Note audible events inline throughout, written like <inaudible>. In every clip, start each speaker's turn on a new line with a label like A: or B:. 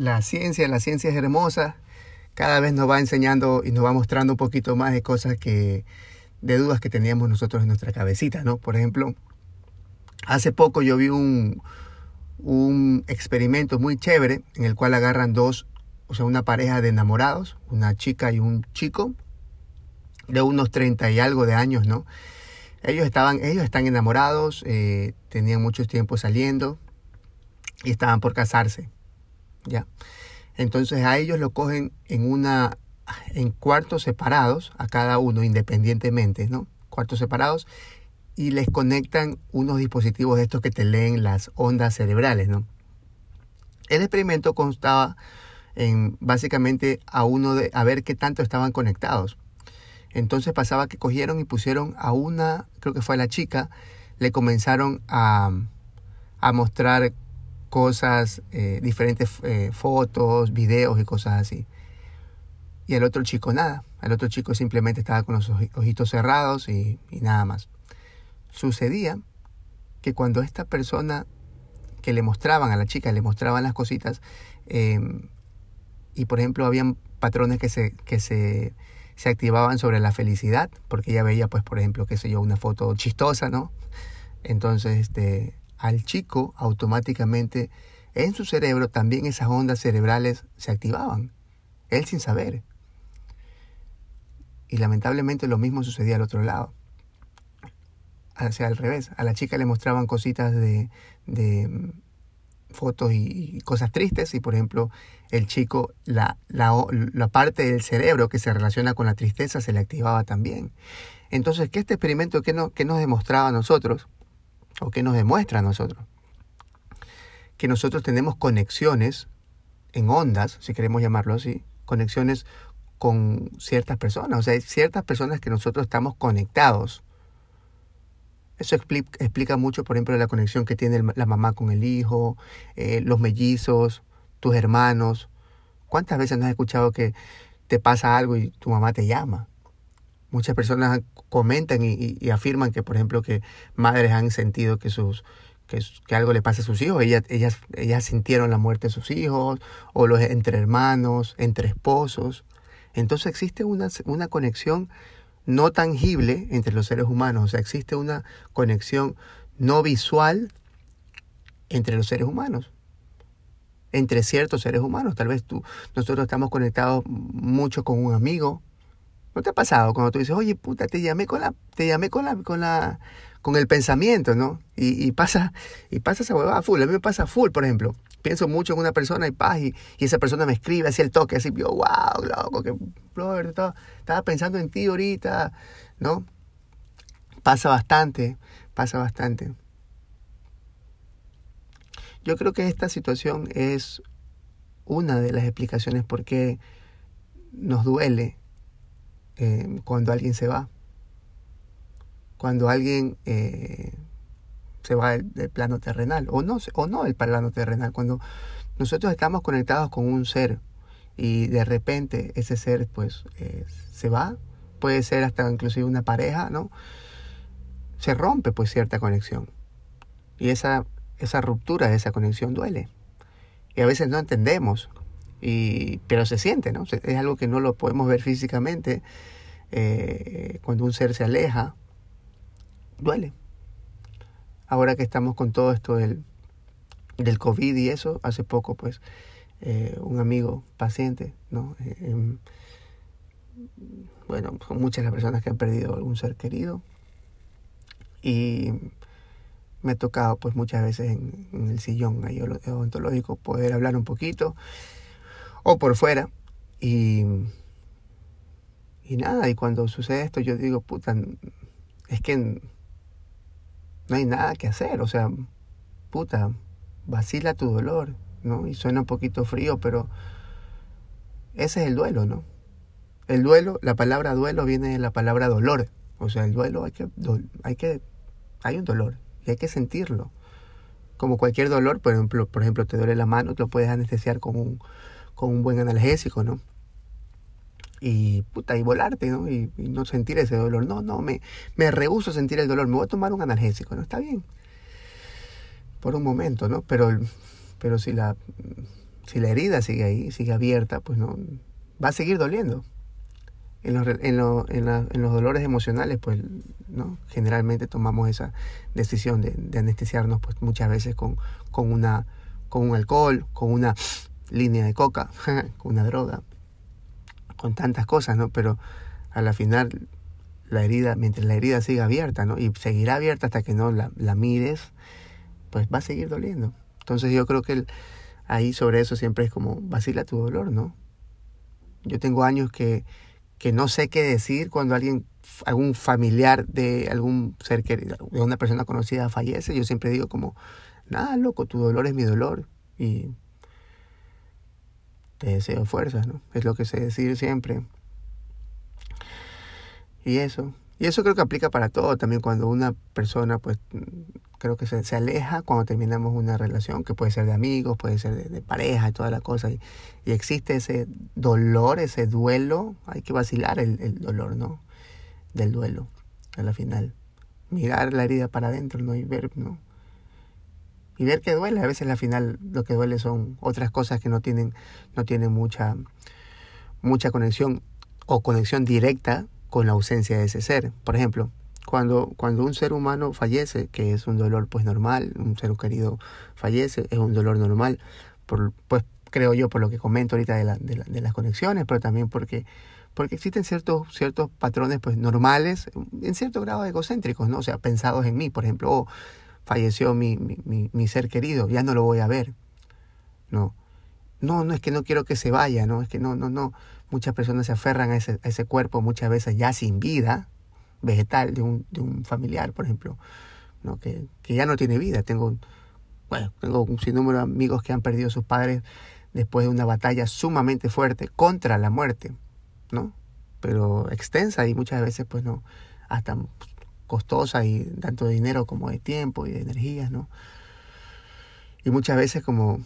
A: La ciencia, la ciencia es hermosa, cada vez nos va enseñando y nos va mostrando un poquito más de cosas que, de dudas que teníamos nosotros en nuestra cabecita, ¿no? Por ejemplo, hace poco yo vi un, un experimento muy chévere en el cual agarran dos, o sea, una pareja de enamorados, una chica y un chico, de unos 30 y algo de años, ¿no? Ellos estaban, ellos están enamorados, eh, tenían mucho tiempo saliendo y estaban por casarse. ¿Ya? Entonces a ellos lo cogen en una en cuartos separados a cada uno independientemente, ¿no? Cuartos separados y les conectan unos dispositivos de estos que te leen las ondas cerebrales, ¿no? El experimento constaba en básicamente a uno de a ver qué tanto estaban conectados. Entonces pasaba que cogieron y pusieron a una, creo que fue a la chica, le comenzaron a, a mostrar cosas, eh, diferentes eh, fotos, videos y cosas así. Y el otro chico nada. El otro chico simplemente estaba con los ojitos cerrados y, nada más. Sucedía que cuando esta persona que le mostraban a la chica, le mostraban las cositas, em, y por ejemplo habían patrones que se, que se, se activaban sobre la felicidad, porque ella veía, pues, por ejemplo, qué sé yo, una foto chistosa, ¿no? Entonces, este, al chico automáticamente en su cerebro también esas ondas cerebrales se activaban, él sin saber. Y lamentablemente lo mismo sucedía al otro lado. O sea, al revés, a la chica le mostraban cositas de, mm, fotos y, cosas tristes y por ejemplo el chico, la, la, la parte del cerebro que se relaciona con la tristeza se le activaba también. Entonces, ¿qué este experimento qué, no, qué nos demostraba a nosotros? O que nos demuestra a nosotros. Que nosotros tenemos conexiones en ondas, si queremos llamarlo así, conexiones con ciertas personas. O sea, hay ciertas personas que nosotros estamos conectados. Eso explica, mucho, por ejemplo, la conexión que tiene la mamá con el hijo, eh, los mellizos, tus hermanos. ¿Cuántas veces no has escuchado que te pasa algo y tu mamá te llama? Muchas personas comentan y, afirman que, por ejemplo, que madres han sentido que sus que, algo le pasa a sus hijos. Ellas, ellas, ellas sintieron la muerte de sus hijos, o los entre hermanos, entre esposos. Entonces existe una, una conexión no tangible entre los seres humanos. O sea, existe una conexión no visual entre los seres humanos entre ciertos seres humanos. Tal vez tú, nosotros estamos conectados mucho con un amigo, ¿No te ha pasado cuando tú dices, oye, puta, te llamé con la, te llamé con la, con la, con el pensamiento, ¿no? Y, pasa, y pasa esa huevada full. A mí me pasa full, por ejemplo. Pienso mucho en una persona y paz, y, esa persona me escribe así el toque, así, yo, wow, loco, que, brother, estaba, estaba pensando en ti ahorita, ¿no? Pasa bastante, pasa bastante. Yo creo que esta situación es una de las explicaciones por qué nos duele eh, cuando alguien se va, cuando alguien eh, se va del, plano terrenal, o no, o no del plano terrenal, cuando nosotros estamos conectados con un ser y de repente ese ser pues eh, se va, puede ser hasta inclusive una pareja, ¿no? Se rompe pues cierta conexión. Y esa, esa ruptura de esa conexión duele. Y a veces no entendemos y, pero se siente, ¿no? Es algo que no lo podemos ver físicamente. Eh, cuando un ser se aleja, duele. Ahora que estamos con todo esto del, del COVID y eso, hace poco, pues, eh, un amigo paciente, ¿no? Eh, em, bueno, son muchas las personas que han perdido algún ser querido. Y me ha tocado pues muchas veces en, el sillón ahí odontológico poder hablar un poquito o por fuera. Y, y nada, y cuando sucede esto yo digo, puta, es que no hay nada que hacer, o sea, puta, vacila tu dolor, ¿no? Y suena un poquito frío, pero ese es el duelo, ¿no? El duelo, la palabra duelo viene de la palabra dolor. O sea, el duelo hay que, hay que, hay un dolor y hay que sentirlo. Como cualquier dolor, por ejemplo, por ejemplo, te duele la mano, te lo puedes anestesiar con un, con un buen analgésico, ¿no? Y puta, y volarte, ¿no? Y, no sentir ese dolor. No, no, me, me rehuso a sentir el dolor. Me voy a tomar un analgésico, ¿no? Está bien. Por un momento, ¿no? Pero, pero si la, si la herida sigue ahí, sigue abierta, pues no, va a seguir doliendo en los, en, lo, en, los dolores emocionales, pues, ¿no? Generalmente tomamos esa decisión de, de anestesiarnos, pues, muchas veces con, con, una, con un alcohol, con una línea de coca, <laughs> una droga, con tantas cosas, ¿no? Pero a la final, la herida, mientras la herida siga abierta, ¿no? Y seguirá abierta hasta que no la, la mires, pues va a seguir doliendo. Entonces yo creo que ahí sobre eso siempre es como, vacila tu dolor, ¿no? Yo tengo años que que no sé qué decir cuando alguien, algún familiar de algún ser querido, de una persona conocida fallece, yo siempre digo como, nada, loco, tu dolor es mi dolor y te deseo fuerzas, ¿no? Es lo que sé decir siempre. Y eso, y eso creo que aplica para todo, también cuando una persona pues creo que se, se, aleja cuando terminamos una relación, que puede ser de amigos, puede ser de, de pareja y toda la cosa. Y, y, existe ese dolor, ese duelo, hay que vacilar el, el, dolor, ¿no? Del duelo, a la final. Mirar la herida para adentro, ¿no? Y ver, ¿no? Y ver que duele. A veces la final lo que duele son otras cosas que no tienen, no tienen mucha, mucha conexión o conexión directa con la ausencia de ese ser. Por ejemplo, cuando, cuando un ser humano fallece, que es un dolor pues normal, un ser querido fallece, es un dolor normal, pues creo yo por lo que comento ahorita de, la, de, la, de las conexiones, pero también porque, porque existen ciertos, ciertos patrones pues normales, en cierto grado egocéntricos, ¿no? O sea, pensados en mí, por ejemplo, oh, falleció mi, mi, mi, ser querido, ya no lo voy a ver, ¿no? No, no es que no quiero que se vaya, no, es que no, no, no. Muchas personas se aferran a ese, a ese cuerpo muchas veces ya sin vida, vegetal de un, de un familiar, por ejemplo, ¿no? que, que ya no tiene vida. Tengo, bueno, tengo un sinnúmero de amigos que han perdido a sus padres después de una batalla sumamente fuerte contra la muerte, ¿no? Pero extensa y muchas veces, pues no, hasta costosa y tanto de dinero como de tiempo y de energías, ¿no? Y muchas veces como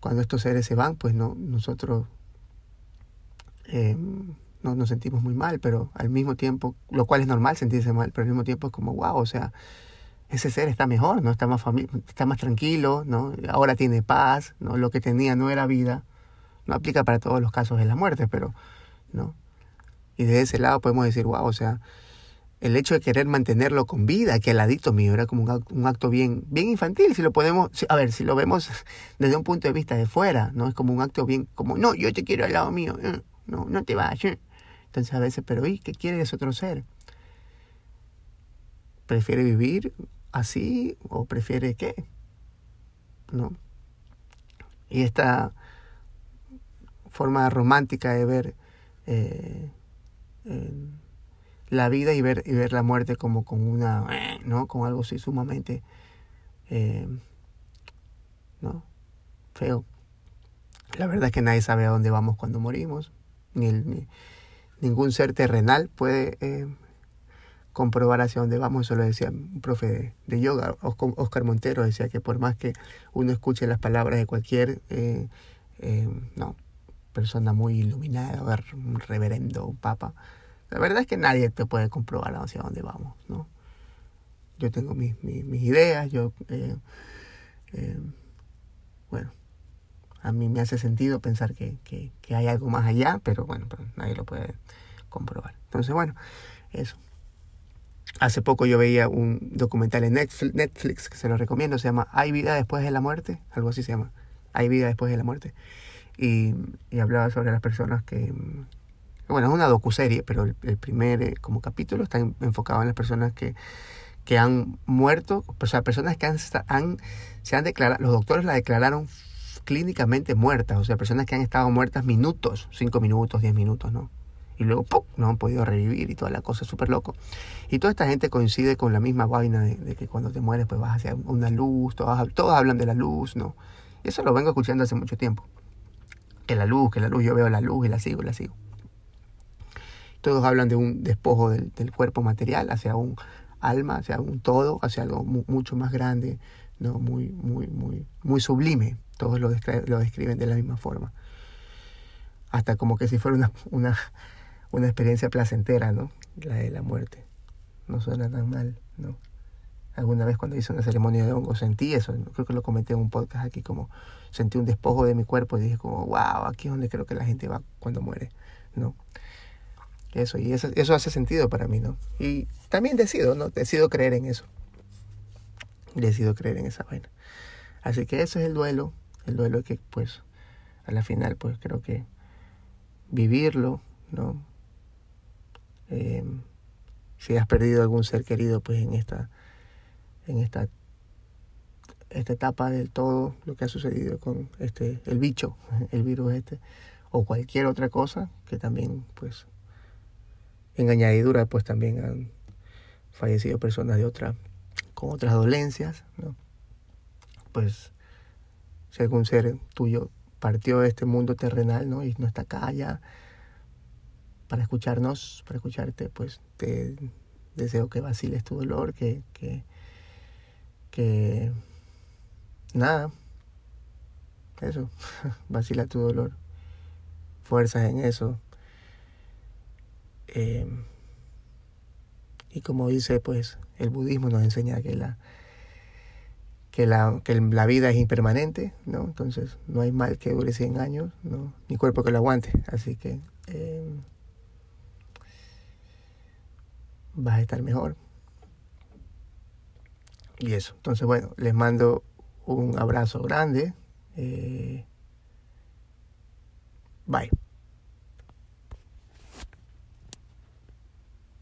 A: cuando estos seres se van, pues no, nosotros eh, nos, nos sentimos muy mal, pero al mismo tiempo, lo cual es normal sentirse mal, pero al mismo tiempo es como, wow, o sea, ese ser está mejor, ¿no? Está más, está más tranquilo, ¿no? Ahora tiene paz, ¿no? Lo que tenía no era vida. No aplica para todos los casos de la muerte, pero, ¿no? Y de ese lado podemos decir, wow, o sea, el hecho de querer mantenerlo con vida, que al ladito mío era como un acto, bien, bien infantil, si lo podemos, a ver, si lo vemos <laughs> desde un punto de vista de fuera, ¿no? Es como un acto bien, como, no, yo te quiero al lado mío, no, no te vayas. Entonces a veces, pero ¿y qué quiere ese otro ser? ¿Prefiere vivir así o prefiere qué? ¿No? Y esta forma romántica de ver eh, eh, la vida y ver, y ver la muerte como con una, ¿no? Con algo así sumamente, eh, ¿no? Feo. La verdad es que nadie sabe a dónde vamos cuando morimos, ni, ningún ser terrenal puede eh, comprobar hacia dónde vamos. Eso lo decía un profe de, yoga, Oscar Montero, decía que por más que uno escuche las palabras de cualquier eh, no, persona muy iluminada, un reverendo, un papa, la verdad es que nadie te puede comprobar hacia dónde vamos. ¿no? Yo tengo mis, mis, ideas, yo, eh, eh, bueno, a mí me hace sentido pensar que, que, hay algo más allá, pero bueno, pero nadie lo puede comprobar. Entonces, bueno, eso. Hace poco yo veía un documental en Netflix, que se lo recomiendo, se llama Hay vida después de la muerte, algo así se llama, Hay vida después de la muerte. Y hablaba sobre las personas que, bueno, es una docuserie, pero el, primer eh, como capítulo está en, enfocado en las personas que, que han muerto, o sea, personas que han, se han declarado, los doctores la declararon clínicamente muertas, o sea, personas que han estado muertas minutos, cinco minutos, diez minutos, ¿no? y luego ¡pum! no han podido revivir y toda la cosa, súper loco. Y toda esta gente coincide con la misma vaina de, que cuando te mueres pues vas hacia una luz, todos, todos hablan de la luz, ¿no? Eso lo vengo escuchando hace mucho tiempo. Que la luz, que la luz, yo veo la luz y la sigo, la sigo. Todos hablan de un despojo del, cuerpo material hacia un alma, hacia un todo, hacia algo mucho más grande, ¿no? Muy, muy, muy, muy sublime. Todos lo, lo describen de la misma forma. Hasta como que si fuera una, una, una experiencia placentera, ¿no? La de la muerte. No suena tan mal, ¿no? Alguna vez cuando hice una ceremonia de hongo sentí eso, creo que lo comenté en un podcast aquí, como sentí un despojo de mi cuerpo y dije como, wow, aquí es donde creo que la gente va cuando muere, ¿no? Eso, y eso, eso hace sentido para mí, ¿no? Y también decido, ¿no? Decido creer en eso. Decido creer en esa vaina. Así que eso es el duelo, el duelo que pues a la final pues creo que vivirlo, ¿no? Eh, si has perdido algún ser querido, pues en esta, en esta, esta etapa del todo, lo que ha sucedido con este, el bicho, <laughs> el virus este, o cualquier otra cosa, que también, pues, en añadidura, pues también han fallecido personas de otra, con otras dolencias, ¿no? Pues, si algún ser tuyo partió de este mundo terrenal, ¿no? Y no está acá ya, para escucharnos, para escucharte, pues te deseo que vaciles tu dolor, que, que, que nada, eso, <laughs> vacila tu dolor, fuerzas en eso. Eh, y como dice, pues el budismo nos enseña que la, que la, que la vida es impermanente, ¿no? Entonces no hay mal que dure 100 años, ¿no? Ni cuerpo que lo aguante. Así que eh, vas a estar mejor. Y eso. Entonces, bueno, les mando un abrazo grande. Eh, bye.